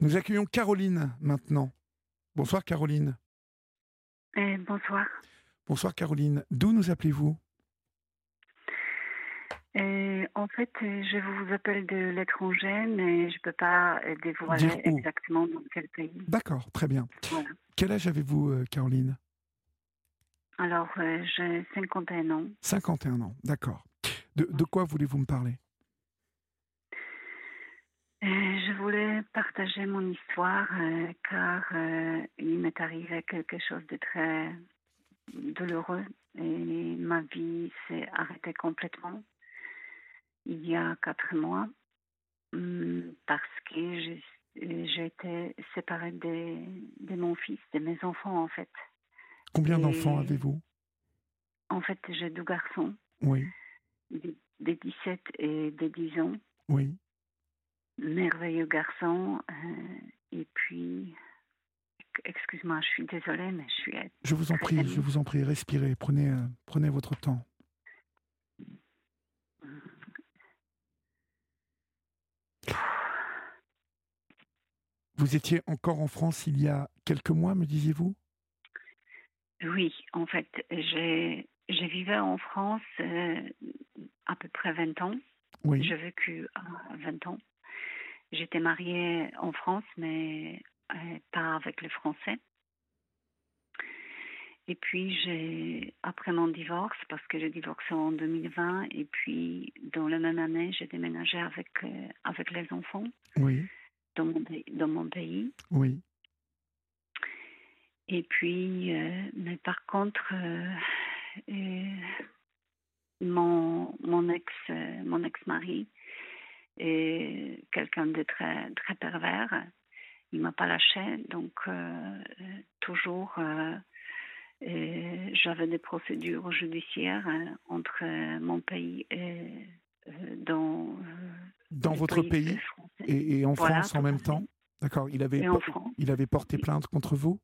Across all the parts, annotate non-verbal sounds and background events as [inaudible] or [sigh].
Nous accueillons Caroline maintenant. Bonsoir Caroline. Euh, bonsoir. Bonsoir Caroline. D'où nous appelez-vous? Euh, en fait, euh, je vous appelle de l'étranger, mais je ne peux pas euh, dévoiler exactement dans quel pays. D'accord, très bien. Voilà. Quel âge avez-vous euh, Caroline? Alors, euh, j'ai 51 ans. 51 ans, d'accord. De, de quoi voulez-vous me parler? Je voulais partager mon histoire euh, car euh, il m'est arrivé quelque chose de très douloureux et ma vie s'est arrêtée complètement il y a quatre mois hum, parce que j'ai été séparée de, de mon fils, de mes enfants en fait. Combien d'enfants avez-vous? En fait, j'ai deux garçons, Oui, des des 17 et des 10 ans. oui. Merveilleux garçon. euh, et puis, excuse-moi, je suis désolée, mais je suis. Je vous en prie, je vous en prie, respirez, prenez, euh, prenez votre temps. Vous étiez encore en France il y a quelques mois, me disiez-vous? Oui, en fait, j'ai vécu en France euh, à peu près 20 ans. Oui, J'ai vécu à 20 ans. J'étais mariée en France, mais euh, pas avec le français. Et puis, j'ai, après mon divorce, parce que j'ai divorcé en 2020, et puis dans la même année, j'ai déménagé avec, euh, avec les enfants oui, dans mon, pays- dans mon pays. oui. Et puis, euh, mais par contre, mon, mon ex, mon ex-mari est quelqu'un de très, très pervers. Il m'a pas lâché, donc euh, toujours, euh, euh, j'avais des procédures judiciaires entre mon pays et dans, Dans votre pays et, et en Voilà, France en même temps? D'accord, il avait, Et il avait porté plainte contre vous?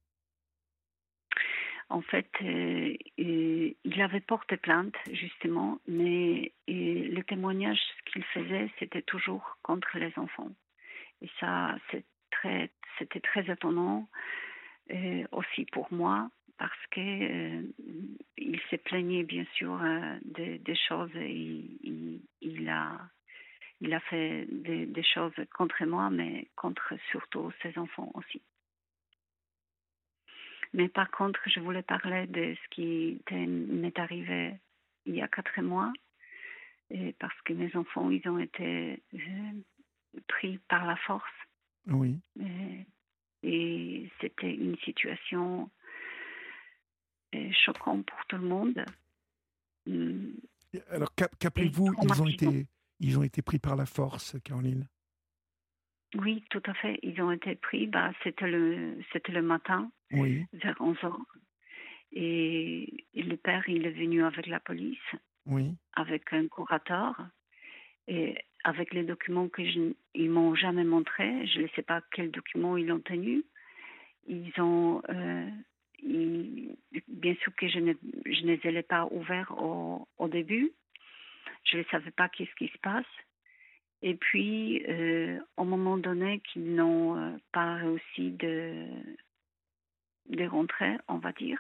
En fait, euh, euh, il avait porté plainte, justement, mais le témoignage qu'il faisait, c'était toujours contre les enfants. Et ça, c'était très étonnant euh, aussi pour moi, parce que il s'est plaigné, bien sûr, des, des choses. Il, il, a, fait des choses contre moi, mais contre surtout ses enfants aussi. Mais par contre, je voulais parler de ce qui m'est arrivé il y a quatre mois, et parce que mes enfants, ils ont été euh, pris par la force. Oui. Et, et c'était une situation euh, choquante pour tout le monde. Alors qu'a- qu'appelez-vous Ils ont traumatisant. été, ils ont été pris par la force, Caroline? Oui, tout à fait. Ils ont été pris. Bah, c'était le, c'était le matin, Oui, vers 11 heures. Et, et le père, il est venu avec la police. oui, avec un curateur et avec les documents que je, ils m'ont jamais montrés. Je ne sais pas quels documents ils ont tenus. Ils ont, euh, ils- bien sûr que je ne, je ne les ai pas ouverts au, au début. Je ne savais pas qu'est-ce qui se passe. Et puis, euh, au moment donné qu'ils n'ont euh, pas réussi de, de rentrer, on va dire.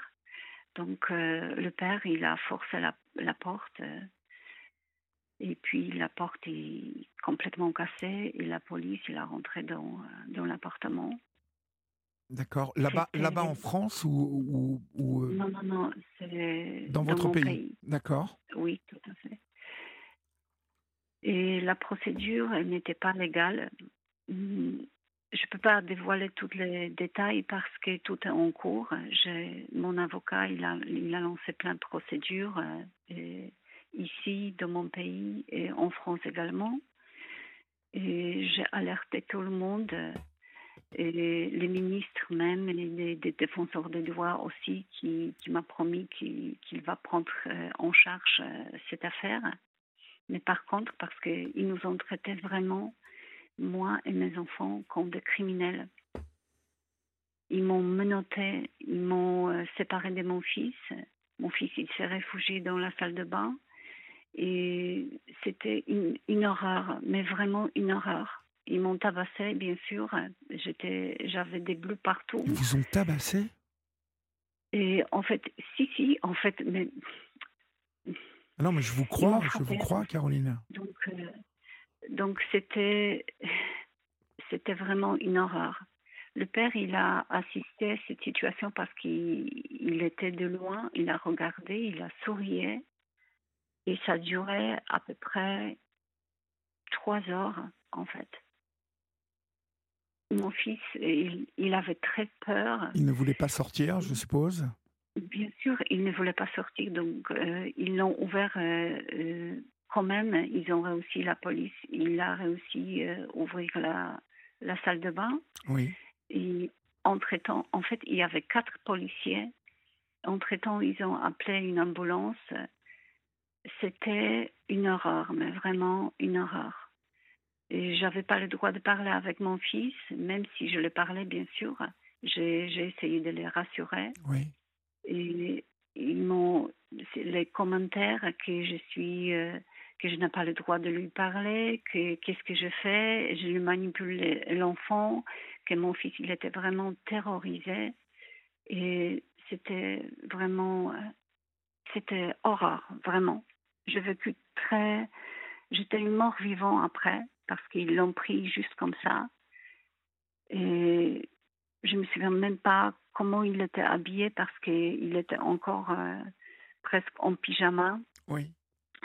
Donc, euh, le père, il a forcé la, la porte. euh, et puis, la porte est complètement cassée. Et la police, il a rentré dans, dans l'appartement. d'accord. Là-bas, là-bas en France ou, ou- ou, Non, non, non, dans votre pays, D'accord. Oui, tout à fait. Et la procédure, n'était pas légale. Hum, Je ne peux pas dévoiler tous les détails parce que tout est en cours. Mon avocat, il a, lancé plein de procédures euh, ici, dans mon pays et en France également. Et j'ai alerté tout le monde, les ministres même, les, défenseurs des droits aussi, qui, qui m'a promis qu'il qu'il va prendre euh, en charge euh, cette affaire. Mais par contre, parce qu'ils nous ont traités vraiment, moi et mes enfants, comme des criminels. Ils m'ont menotté, ils m'ont euh, séparé de mon fils. Mon fils, il s'est réfugié dans la salle de bain. Et c'était une, une horreur, mais vraiment une horreur. ils m'ont tabassé, bien sûr. J'étais, j'avais des bleus partout. Ils vous ont tabassé? Et en fait, si, si, en fait, mais. Ah Non, mais je vous crois, je vous crois, Caroline. Donc, euh, donc c'était, [laughs] c'était vraiment une horreur. Le père, il a assisté à cette situation parce qu'il il était de loin, il a regardé, il a sourié. Et ça durait à peu près trois heures, en fait. Mon fils, il, il avait très peur. Il ne voulait pas sortir, je suppose? Bien sûr, il ne voulait pas sortir, donc euh, ils l'ont ouvert euh, euh, quand même. Ils ont réussi, la police, il a réussi à ouvrir la, la salle de bain. Oui. Et entre-temps, en fait, il y avait quatre policiers. Entre-temps, ils ont appelé une ambulance. C'était une horreur, mais vraiment une horreur. Et j'avais pas le droit de parler avec mon fils, même si je le parlais, bien sûr. J'ai j'ai essayé de les rassurer. Oui. Ils m'ont les commentaires que je suis euh, que je n'ai pas le droit de lui parler, que qu'est-ce que je fais, je lui manipule l'enfant, que mon fils il était vraiment terrorisé. Et c'était vraiment c'était horreur vraiment. J'ai vécu très j'étais une mort vivant après parce qu'ils l'ont pris juste comme ça. Et je me souviens même pas comment il était habillé parce qu'il était encore euh, presque en pyjama. Oui.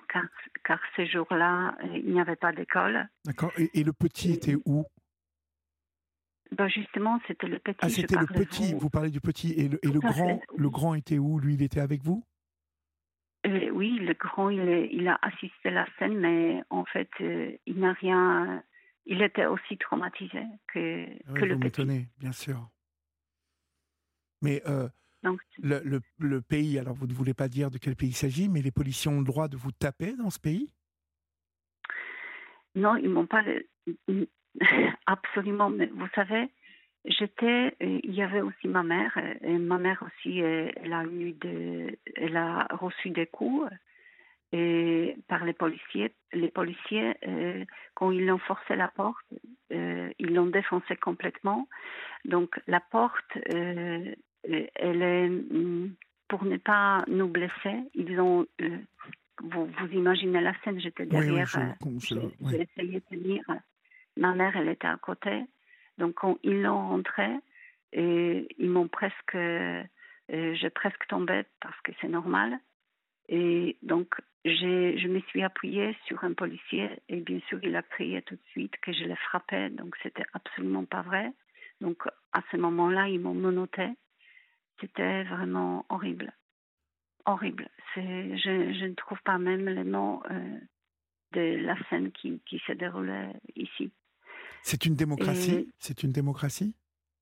Car, car ces jours-là, euh, il n'y avait pas d'école. D'accord. Et, et le petit était où? Ben justement, c'était le petit. Ah, c'était le petit. vous. Vous parlez du petit. Et le, et grand, fait, le grand était où? Lui, il était avec vous? Euh, oui, le grand, il, a assisté à la scène, mais en fait, euh, il n'a rien. Il était aussi traumatisé que, Ah que oui, le Vous petit. m'étonnez, bien sûr. Mais euh, Donc, le, le- le pays, alors vous ne voulez pas dire de quel pays il s'agit, mais les policiers ont le droit de vous taper dans ce pays? Non, ils m'ont pas [laughs] absolument. Mais vous savez, j'étais. euh, Il y avait aussi ma mère. euh, Et ma mère aussi, elle a eu de, elle a reçu des coups et par les policiers. Les policiers, euh, quand ils l'ont forcé la porte, euh, ils l'ont défoncé complètement. Donc la porte, euh, euh, elle est hum, pour ne pas nous blesser. Ils ont euh, vous, vous imaginez la scène, j'étais Oui, oui, derrière. euh, j'ai oui. j'ai essayé de tenir. Ma mère, elle était à côté. Donc, quand ils l'ont rentré, et ils m'ont presque. euh, j'ai presque tombé parce que c'est normal. Et donc, je me suis appuyée sur un policier et bien sûr, il a crié tout de suite que je l'ai frappé. Donc, c'était absolument pas vrai. Donc, à ce moment-là, ils m'ont menotté. C'était vraiment horrible. Horrible. Je, je ne trouve pas même les mots euh, de la scène qui, qui se déroulait ici. C'est une démocratie? Et- C'est une démocratie,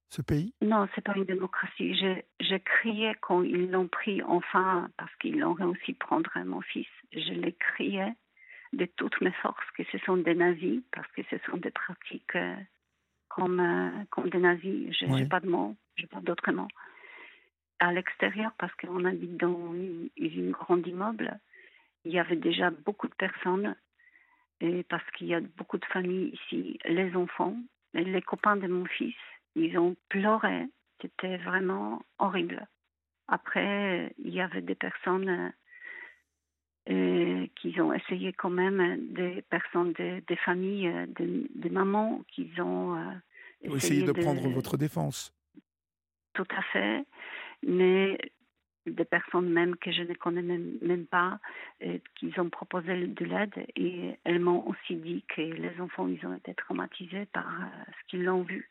ce pays? Non, c'est pas une démocratie. J'ai j'ai crié quand ils l'ont pris enfin parce qu'ils ont réussi à prendre mon fils. Je l'ai crié de toutes mes forces que ce sont des nazis parce que ce sont des pratiques euh, comme, euh, comme des nazis. Je n'ai pas de mots, j'ai pas d'autres mots. À l'extérieur, parce qu'on habite dans une, une grande immeuble, il y avait déjà beaucoup de personnes et parce qu'il y a beaucoup de familles ici, les enfants, les copains de mon fils, ils ont pleuré. C'était vraiment horrible. Après, il y avait des personnes euh, euh, qui ont essayé quand même, des personnes, des, des familles, euh, des, des mamans qui ont euh, essayé de prendre votre défense. tout à fait, mais des personnes même que je ne connais même, même pas, euh, qui ont proposé de l'aide et elles m'ont aussi dit que les enfants, ils ont été traumatisés par euh, ce qu'ils l'ont vu.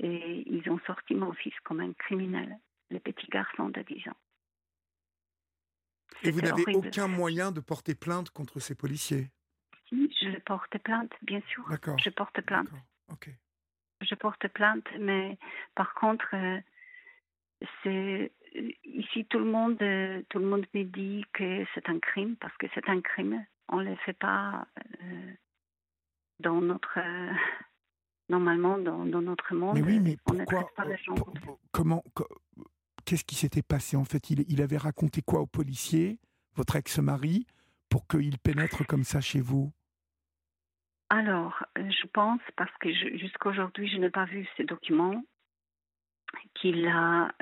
Et ils ont sorti mon fils comme un criminel, le petit garçon de 10 ans. Et vous n'avez aucun moyen de porter plainte contre ces policiers? Si, Je porte plainte, bien sûr. D'accord. Je porte plainte. D'accord. Ok. je porte plainte, mais par contre, euh, c'est ici tout le monde, euh, tout le monde me dit que c'est un crime parce que c'est un crime. On ne le fait pas euh, dans notre euh, normalement dans, dans notre monde. Mais oui, mais on pourquoi pas les gens. Comment co- Qu'est-ce qui s'était passé en fait? Il, il avait raconté quoi au policier, votre ex-mari, pour qu'il pénètre comme ça chez vous? Alors, je pense, parce que jusqu'à aujourd'hui, je n'ai pas vu ces documents, qu'il a,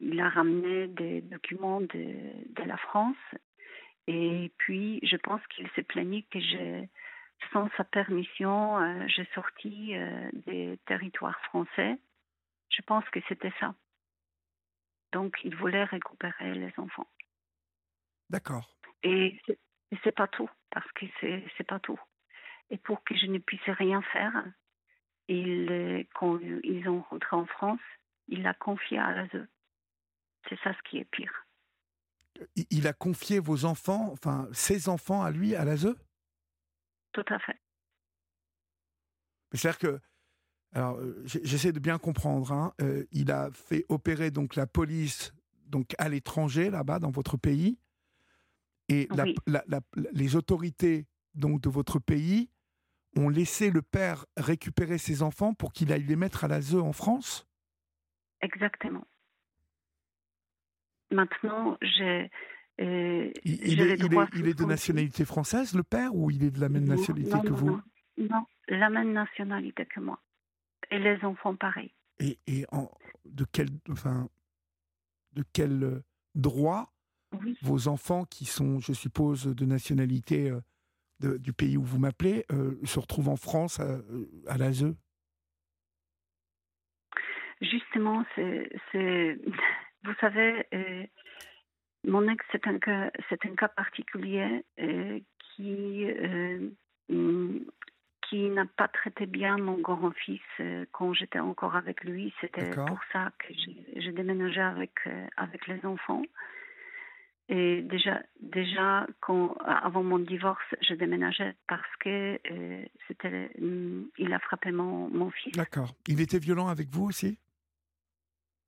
il a ramené des documents de, de, la France. Et puis, je pense qu'il s'est plaigné que j'ai, sans sa permission, euh, j'ai sorti euh, des territoires français. Je pense que c'était ça. Donc, il voulait récupérer les enfants. D'accord. Et c'est pas tout, parce que c'est pas tout. Et pour que je ne puisse rien faire, il, quand ils ont rentré en France, il l'a confié à l'ASE. C'est ça ce qui est pire. Il a confié vos enfants, enfin ses enfants à lui, à l'ASE? Tout à fait. C'est-à-dire que, alors euh, j'essaie de bien comprendre, hein, euh, il a fait opérer donc la police donc à l'étranger, là-bas, dans votre pays, et les autorités donc de votre pays ont laissé le père récupérer ses enfants pour qu'il aille les mettre à l'ASE en France? Exactement. Maintenant, j'ai. Euh, il, est, de nationalité française, le père, ou il est de la même nationalité que vous non, la même nationalité que moi. Et les enfants, pareil. Et, en, de quel, enfin, de quel droit vos enfants, qui sont, je suppose, de nationalité euh, du pays où vous m'appelez, euh, se retrouvent en France à, à l'ASE Justement, c'est, [laughs] vous savez, euh, mon ex, c'est un cas, c'est un cas particulier euh, qui euh, mm, qui n'a pas traité bien mon grand-fils quand j'étais encore avec lui. C'était pour ça que j'ai déménagé avec avec les enfants. Et déjà, déjà quand, avant mon divorce, je déménageais parce que c'était, mm, il a frappé mon, mon fils. D'accord. Il était violent avec vous aussi?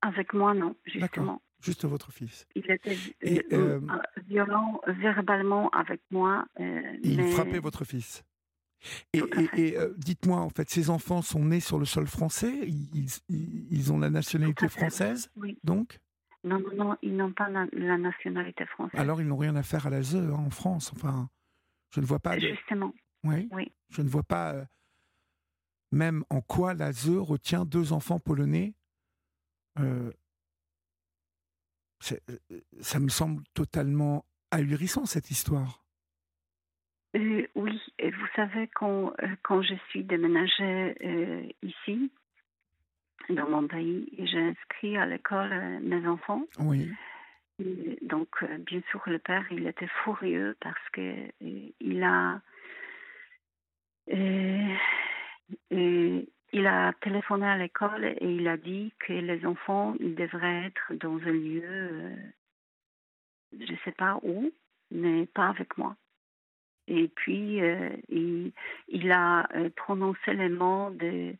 Avec moi, non, justement. Juste votre fils. Il était euh, euh, violent verbalement avec moi. Euh, il frappait votre fils. Et, dites-moi, en fait, ces enfants sont nés sur le sol français? Ils, ont la nationalité française oui. Donc? Non, non, non, ils n'ont pas la, nationalité française. Alors, ils n'ont rien à faire à l'ASE hein, en France. Enfin, je ne vois pas. Justement. Oui. oui. Je ne vois pas même en quoi l'ASE retient deux enfants polonais euh, ça me semble totalement ahurissant cette histoire. Euh, oui, et vous savez, quand, quand je suis déménagée ici, dans mon pays, j'ai inscrit à l'école mes enfants. Oui. donc, bien sûr, le père, il était furieux parce que il a. Il a téléphoné à l'école et il a dit que les enfants, ils devraient être dans un lieu, euh, je ne sais pas où, mais pas avec moi. Et puis, euh, il, il, a euh, prononcé les mots de,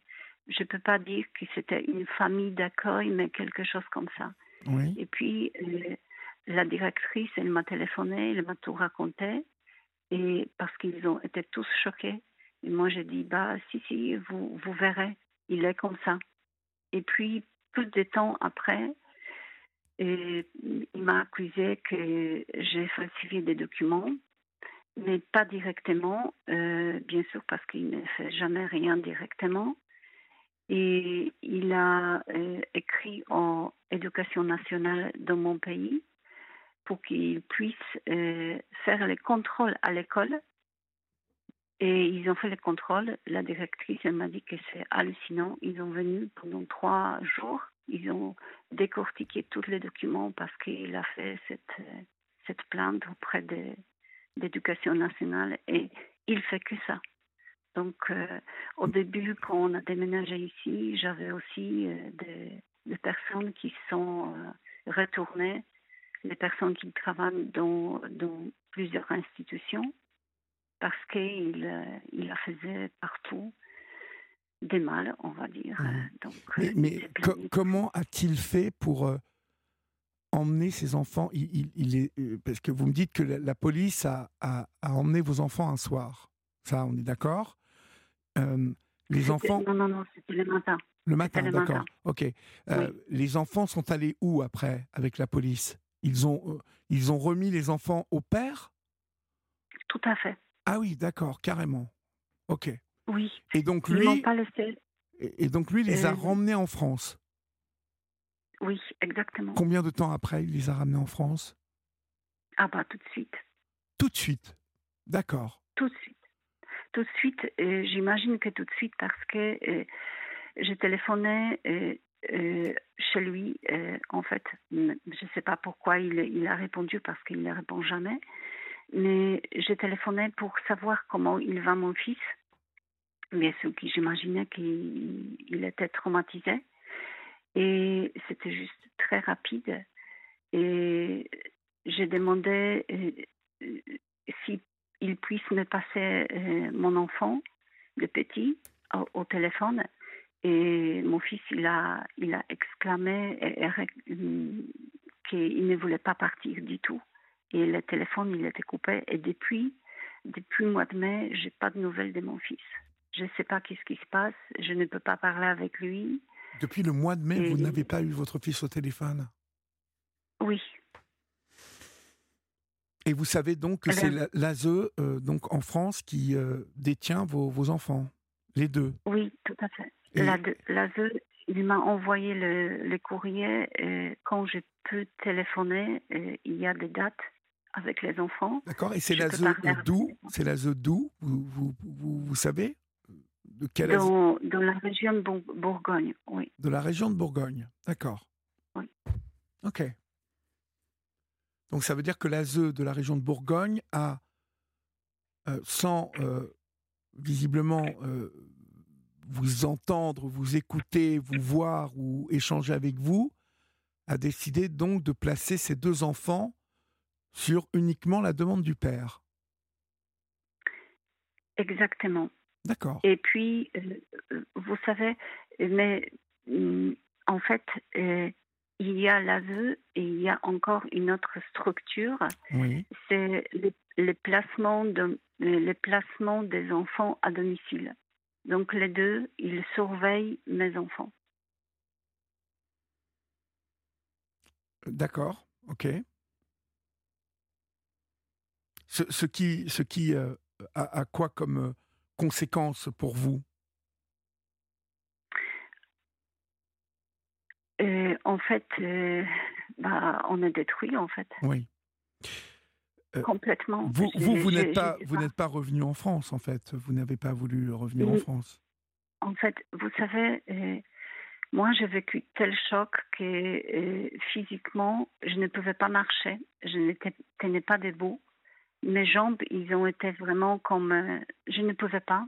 je ne peux pas dire que c'était une famille d'accueil, mais quelque chose comme ça. Oui. Et puis, la directrice, elle m'a téléphoné, elle m'a tout raconté, et parce qu'ils ont été tous choqués. Moi, j'ai dit, bah, si, si, vous, vous verrez, il est comme ça. Et puis, peu de temps après, il m'a accusé que j'ai falsifié des documents, mais pas directement, euh, bien sûr, parce qu'il ne fait jamais rien directement. Et il a euh, écrit en éducation nationale dans mon pays pour qu'il puisse euh, faire les contrôles à l'école et ils ont fait le contrôle. La directrice elle m'a dit que c'est hallucinant. Ils ont venu pendant trois jours. Ils ont décortiqué tous les documents parce qu'il a fait cette, cette plainte auprès de l'éducation nationale et il fait que ça. Donc, euh, au début, quand on a déménagé ici, j'avais aussi euh, des, des, personnes qui sont euh, retournées, des personnes qui travaillent dans, dans plusieurs institutions parce qu'il euh, il la faisait partout des mal, on va dire. Mmh. Donc, mais, euh, comment a-t-il fait pour euh, emmener ses enfants? Il, il, est, Parce que vous me dites que la, police a, a, emmené vos enfants un soir. Ça, on est d'accord Les enfants. Non, non, non, c'était le matin. Le matin, d'accord. Ok. Les enfants sont allés où après avec la police? Ils ont, ils ont remis les enfants au père? Tout à fait. Ah oui, d'accord, carrément. Ok. Oui. Et donc lui. Pas laissé. Et, donc lui, il les a euh, ramenés en France. Oui, exactement. Combien de temps après il les a ramenés en France? Ah bah tout de suite. Tout de suite. D'accord. Tout de suite. Tout de suite. J'imagine que tout de suite parce que euh, j'ai téléphoné euh, chez lui. en fait, je ne sais pas pourquoi il, il a répondu parce qu'il ne répond jamais. Mais j'ai téléphoné pour savoir comment il va mon fils bien sûr j'imaginais qu'il était traumatisé. Et c'était juste très rapide. Et j'ai demandé euh, s'il puisse me passer euh, mon enfant, le petit, au, téléphone. Et mon fils, il a, il a exclamé qu'il ne voulait pas partir du tout. Et le téléphone, il était coupé. Et depuis, depuis le mois de mai, j'ai pas de nouvelles de mon fils. Je ne sais pas qu'est-ce qui se passe. Je ne peux pas parler avec lui. Depuis le mois de mai, vous n'avez pas eu votre fils au téléphone? Oui. Et vous savez donc que c'est l'ASE, euh, donc en France, qui euh, détient vos, enfants, les deux? Oui, tout à fait. L'ASE, il m'a envoyé le, courrier. Et quand je peux téléphoner, il y a des dates avec les enfants. D'accord. Et c'est l'ASE d'où C'est l'ASE d'où vous, vous, vous, vous savez dans, la région de Bourgogne, oui. De la région de Bourgogne, d'accord. Oui. Ok. Donc ça veut dire que l'ASE de la région de Bourgogne a, euh, sans euh, visiblement euh, vous entendre, vous écouter, vous voir ou échanger avec vous, a décidé donc de placer ces deux enfants sur uniquement la demande du père. Exactement. D'accord. Et puis, euh, euh, vous savez, mais mm, en fait, euh, il y a l'ASE et il y a encore une autre structure. Oui. C'est le, placement de, le placement des enfants à domicile. Donc les deux, ils surveillent mes enfants. D'accord, ok. Ce, qui, ce qui a, quoi comme conséquences pour vous? Euh, En fait, euh, bah, on est détruit, en fait. Oui. Euh, Complètement. Vous, vous, vous n'êtes pas, vous n'êtes pas revenu en France, en fait. Vous n'avez pas voulu revenir en France. En fait, vous savez, moi, j'ai vécu tel choc que physiquement, je ne pouvais pas marcher. Je ne tenais pas debout mes jambes, ils ont été vraiment comme... Euh, je ne pouvais pas.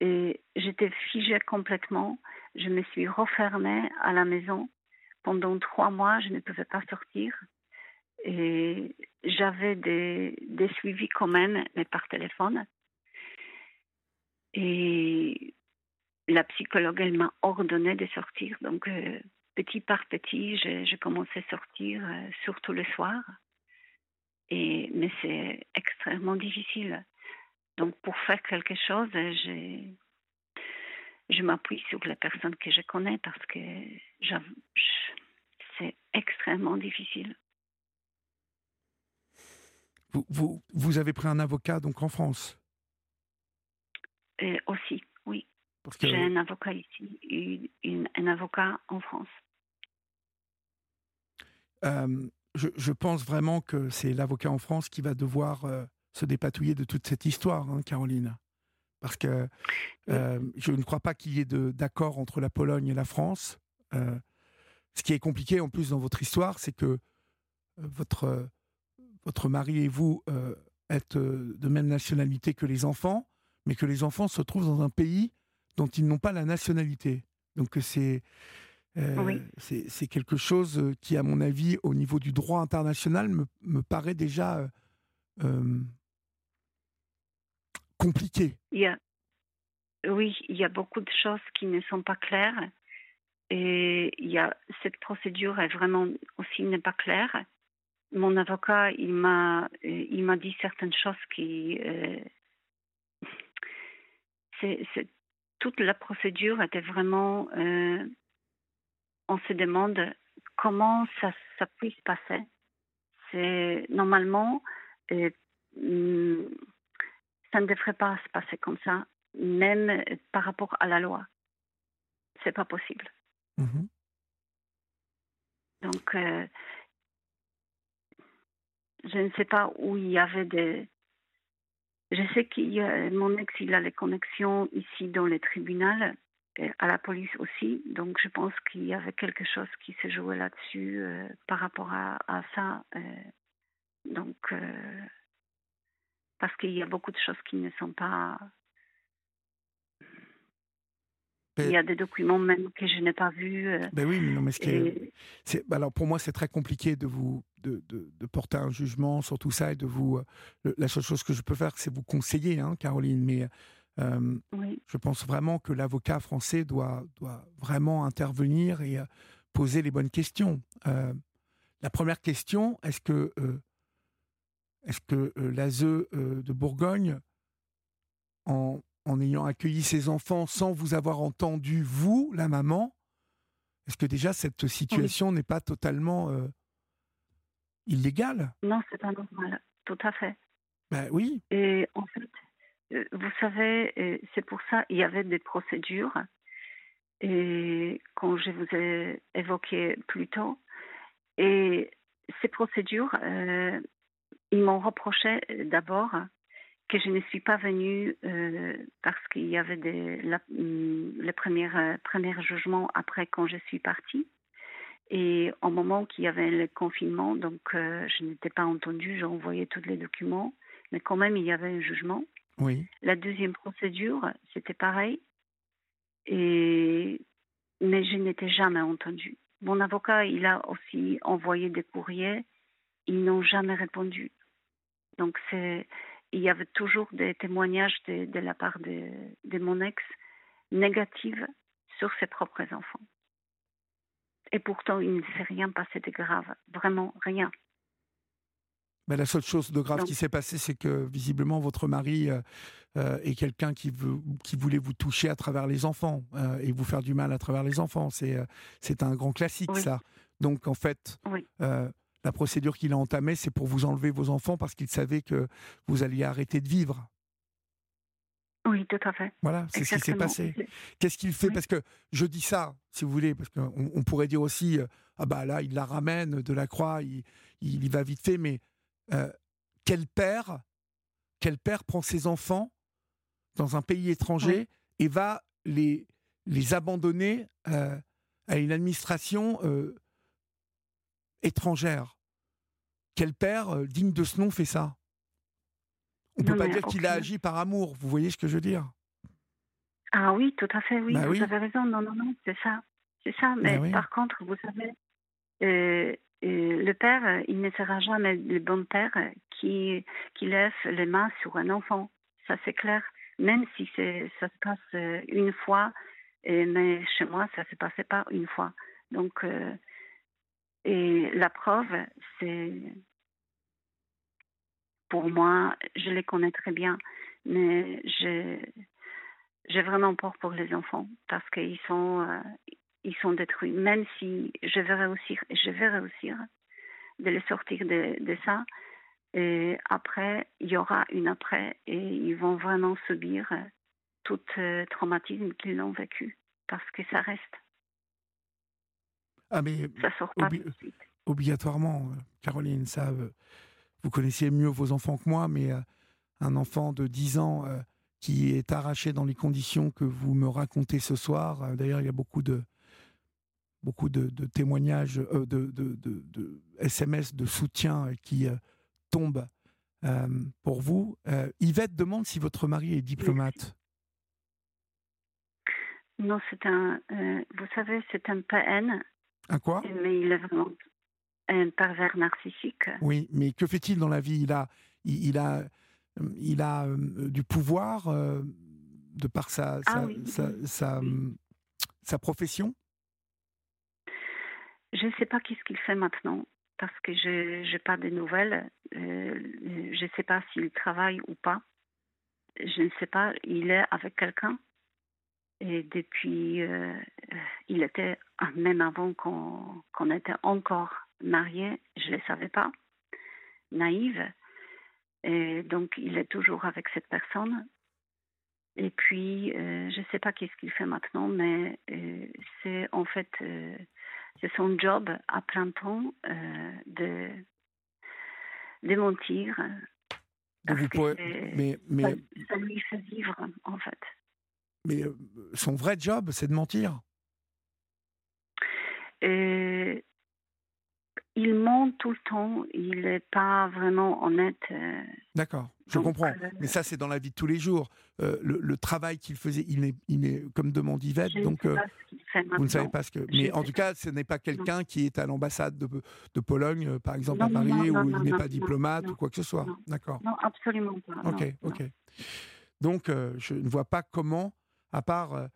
Et j'étais figée complètement. Je me suis refermée à la maison. Pendant trois mois, je ne pouvais pas sortir. Et j'avais des, suivis quand même, mais par téléphone. Et la psychologue, elle m'a ordonné de sortir. Donc, euh, petit par petit, j'ai commencé à sortir, euh, surtout le soir. Et, mais c'est extrêmement difficile. Donc, pour faire quelque chose, je m'appuie sur les personnes que je connais parce que c'est extrêmement difficile. Vous, vous, vous, avez pris un avocat donc en France? Euh, Aussi, oui. J'ai un avocat ici, un avocat en France. Euh, je, pense vraiment que c'est l'avocat en France qui va devoir euh, se dépatouiller de toute cette histoire, hein, Caroline. Parce que euh, je ne crois pas qu'il y ait d'accord entre la Pologne et la France. Euh, ce qui est compliqué en plus dans votre histoire, c'est que votre, votre mari et vous êtes de même nationalité que les enfants, mais que les enfants se trouvent dans un pays dont ils n'ont pas la nationalité. Donc c'est euh, c'est quelque chose euh, qui, à mon avis, au niveau du droit international, me, me paraît déjà euh, compliqué. Il oui, il y a beaucoup de choses qui ne sont pas claires. Et il y a, cette procédure est vraiment aussi n'est pas claire. Mon avocat, il m'a, il m'a dit certaines choses qui, c'est, toute la procédure était vraiment on se demande comment ça, ça puisse passer. C'est normalement, euh, hmm, ça ne devrait pas se passer comme ça. même par rapport à la loi. C'est pas possible. Mhm. Donc, euh, je ne sais pas où il y avait des. Je sais qu'il y a mon ex, il a les connexions ici dans les tribunaux, à la police aussi. Donc, je pense qu'il y avait quelque chose qui se jouait là-dessus euh, par rapport à, à ça. Euh. donc, parce qu'il y a beaucoup de choses qui ne sont pas il y a des documents même que je n'ai pas vus. Euh, ben oui, mais non, mais c'est, alors pour moi, c'est très compliqué de vous de, de, porter un jugement sur tout ça et de vous. Euh, la seule chose que je peux faire, c'est vous conseiller, hein, Caroline. Mais euh, je pense vraiment que l'avocat français doit doit vraiment intervenir et poser les bonnes questions. la première question, est-ce que est-ce que l'ASE de Bourgogne en en ayant accueilli ses enfants sans vous avoir entendu, vous, la maman, est-ce que déjà cette situation n'est pas totalement euh, illégale? Non, c'est pas normal, tout à fait. Ben oui. Et en fait, euh, vous savez, euh, c'est pour ça il y avait des procédures. Et quand je vous ai évoqué plus tôt, et ces procédures, ils m'ont reproché d'abord que je ne suis pas venue euh, parce qu'il y avait mm, les premiers, euh, premiers jugements après quand je suis partie. Et au moment qu'il y avait le confinement, donc euh, je n'étais pas entendue, j'ai envoyé tous les documents, mais quand même il y avait un jugement. La deuxième procédure, c'était pareil, et mais je n'étais jamais entendue. Mon avocat, il a aussi envoyé des courriers, ils n'ont jamais répondu. Donc c'est il y avait toujours des témoignages de, la part de, mon ex négatifs sur ses propres enfants. Et pourtant, il ne s'est rien passé de grave, vraiment rien. Mais la seule chose de grave qui s'est passée, c'est que visiblement votre mari euh, euh, est quelqu'un qui, veut, qui voulait vous toucher à travers les enfants euh, et vous faire du mal à travers les enfants. C'est c'est un grand classique, ça. Donc en fait, oui la procédure qu'il a entamée, c'est pour vous enlever vos enfants parce qu'il savait que vous alliez arrêter de vivre. Oui, tout à fait. Voilà, c'est ce qui s'est passé. Qu'est-ce qu'il fait? Parce que je dis ça, si vous voulez, parce qu'on on pourrait dire aussi, ah bah là, il la ramène de la croix, il, il y va vite fait, mais euh, quel père, quel père prend ses enfants dans un pays étranger et va les, les abandonner euh, à une administration étrangère? Quel père euh, digne de ce nom fait ça? On ne peut pas dire qu'il a agi par amour, vous voyez ce que je veux dire? Ah oui, tout à fait, oui, bah vous avez raison, non, non, non, c'est ça. C'est ça, mais bah par contre, vous savez, euh, euh, le père, il ne sera jamais le bon père qui, qui lève les mains sur un enfant. Ça, c'est clair. Même si ça se passe une fois, mais chez moi, ça ne se passait pas une fois. Donc, et la preuve, c'est pour moi, je les connais très bien, mais j'ai vraiment peur pour les enfants parce qu'ils sont, euh, ils sont détruits. Même si je vais réussir, je vais réussir de les sortir de, de ça. Et après, il y aura une après et ils vont vraiment subir tout le euh, traumatisme qu'ils ont vécu parce que ça reste. Ah mais ça sort pas obligatoirement, euh, Caroline, ça, euh, vous connaissiez mieux vos enfants que moi, mais euh, un enfant de 10 ans qui est arraché dans les conditions que vous me racontez ce soir, d'ailleurs, il y a beaucoup de beaucoup de, témoignages, de, de, SMS de soutien qui tombent pour vous. Yvette demande si votre mari est diplomate. Non, c'est un. vous savez, c'est un PN un quoi? Mais il est vraiment un pervers narcissique. Oui, mais que fait-il dans la vie? Il a, il, a, il a euh, du pouvoir euh, de par sa, ah sa, sa, profession? Je ne sais pas qu'est-ce qu'il fait maintenant parce que je n'ai pas de nouvelles. Euh, je ne sais pas s'il travaille ou pas. Je ne sais pas. Il est avec quelqu'un. Et depuis, euh, il était, même avant qu'on était encore mariés, je ne le savais pas, naïve. Et donc, il est toujours avec cette personne. Et puis, je ne sais pas qu'est-ce qu'il fait maintenant, mais c'est en fait c'est son job à plein temps de, de mentir. Vous mais, mais... Ça, lui fait vivre, en fait. Mais son vrai job, c'est de mentir? Et il ment tout le temps, il n'est pas vraiment honnête. Euh, D'accord, je comprends. Euh, Mais ça, c'est dans la vie de tous les jours. Euh, le, travail qu'il faisait, il est, il est comme demande Yvette, donc vous ne savez pas ce que. Mais en tout cas, ce n'est pas quelqu'un qui est à l'ambassade de, de, Pologne, par exemple, à Paris, où il n'est pas diplomate ou quoi que ce soit. D'accord. Non, absolument pas. Ok, ok. Donc, je ne vois pas comment, à part,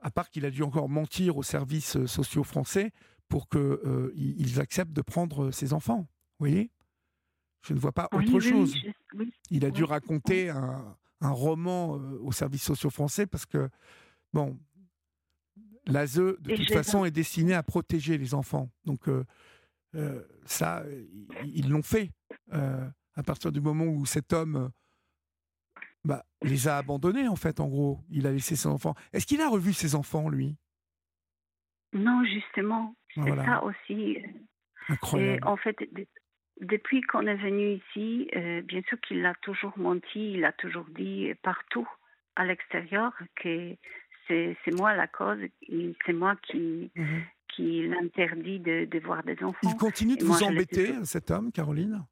à part qu'il a dû encore mentir aux services sociaux français, pour qu'ils euh, acceptent de prendre ses enfants. Vous voyez? Je ne vois pas autre chose. Il a dû raconter un, roman euh, aux services sociaux français parce que, bon, l'ASE, de toute façon, est destiné à protéger les enfants. Donc, euh, ça, ils l'ont fait. à partir du moment où cet homme bah, les a abandonnés, en fait, en gros. Il a laissé ses enfants. Est-ce qu'il a revu ses enfants, lui? Non, justement, c'est ça aussi. Incroyable. Et en fait, depuis qu'on est venu ici, euh, bien sûr qu'il a toujours menti, il a toujours dit partout à l'extérieur que c'est moi la cause, c'est moi qui, mhm. qui l'interdit de, de, voir des enfants. Il continue de vous embêter, cet homme, Caroline?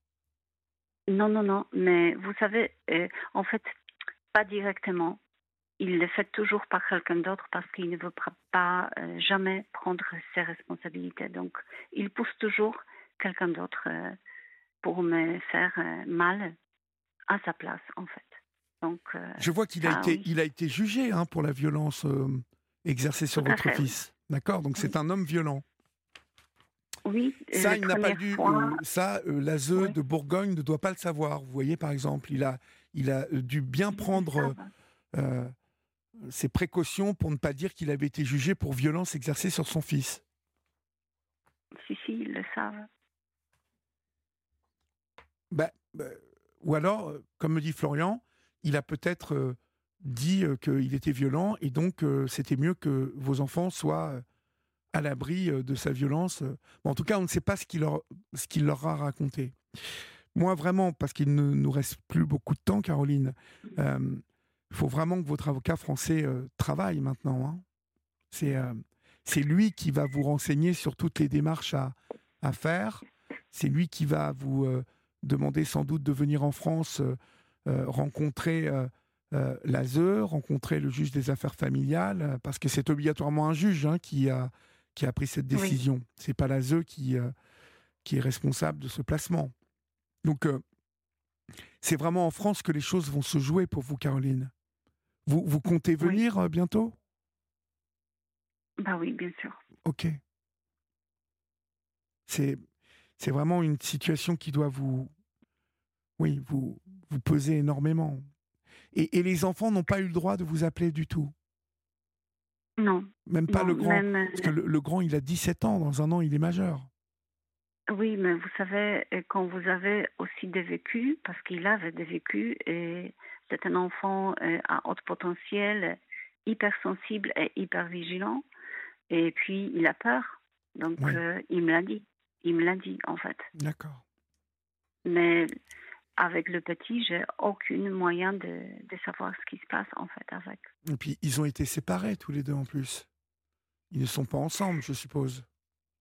Non, non, non, mais vous savez, euh, en fait, pas directement il le fait toujours par quelqu'un d'autre parce qu'il ne veut pas euh, jamais prendre ses responsabilités. Donc, il pousse toujours quelqu'un d'autre euh, pour me faire euh, mal à sa place, en fait. Donc, Je vois qu'il a, été, il a été jugé hein, pour la violence exercée sur votre fils. D'accord? Donc, c'est un homme violent. Oui. Ça, il n'a pas dû. ça, l'ASE de Bourgogne ne doit pas le savoir. Vous voyez, par exemple, il a, il a dû bien prendre ses précautions pour ne pas dire qu'il avait été jugé pour violence exercée sur son fils Si, si, ils le savent. Bah, bah, ou alors, euh, comme me dit Florian, il a peut-être euh, dit euh, qu'il était violent et donc c'était mieux que vos enfants soient à l'abri de sa violence. en tout cas, on ne sait pas ce qu'il leur, ce leur a raconté. Moi, vraiment, parce qu'il ne nous reste plus beaucoup de temps, Caroline, il faut vraiment que votre avocat français euh, travaille maintenant. Hein. Euh, c'est lui qui va vous renseigner sur toutes les démarches à, à faire. C'est lui qui va vous euh, demander sans doute de venir en France rencontrer l'ASE, rencontrer le juge des affaires familiales, parce que c'est obligatoirement un juge hein, qui, a, qui a pris cette décision. Ce C'est pas l'ASE qui, qui est responsable de ce placement. Donc, c'est vraiment en France que les choses vont se jouer pour vous, Caroline. Vous, vous comptez venir euh, bientôt? Bah oui, bien sûr. Ok. C'est, c'est vraiment une situation qui doit vous, oui, vous, vous peser énormément. Et, et les enfants n'ont pas eu le droit de vous appeler du tout? Non. Même pas le grand Parce que le, grand, il a 17 ans. Dans un an, il est majeur. Oui, mais vous savez, quand vous avez aussi des vécus, parce qu'il avait des vécus, et c'est un enfant euh, à haut potentiel, hypersensible et hyper vigilant. Et puis, il a peur. Donc, euh, il me l'a dit. Il me l'a dit, en fait. D'accord. Mais avec le petit, j'ai aucun moyen de, de, savoir ce qui se passe, en fait, avec. Et puis, ils ont été séparés tous les deux, en plus. Ils ne sont pas ensemble, je suppose.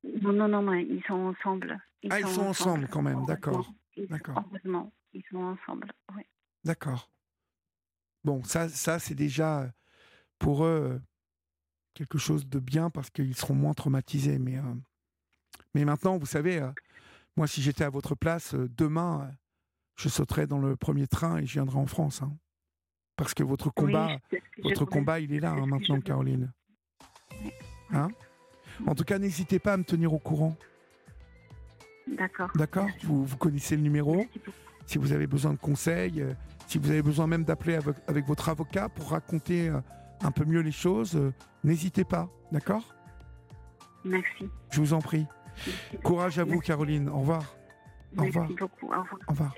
Non, non, non, mais ils sont ensemble. ah, ils sont ensemble, quand même, d'accord. D'accord. Heureusement, ils sont ensemble, oui. D'accord. Bon, ça, ça c'est déjà euh, pour eux euh, quelque chose de bien parce qu'ils seront moins traumatisés. Mais, euh, mais maintenant, vous savez, moi, si j'étais à votre place, demain, je sauterais dans le premier train et je viendrais en France. Hein. parce que votre combat, votre combat, il est là hein, maintenant, Caroline. Hein? En tout cas, n'hésitez pas à me tenir au courant. D'accord. D'accord? Vous, vous, connaissez le numéro. Si vous avez besoin de conseils, si vous avez besoin même d'appeler avec, votre avocat pour raconter euh, un peu mieux les choses, euh, n'hésitez pas, d'accord? Merci. Je vous en prie. Courage à vous, Caroline. Au revoir. Merci Au revoir. Au revoir.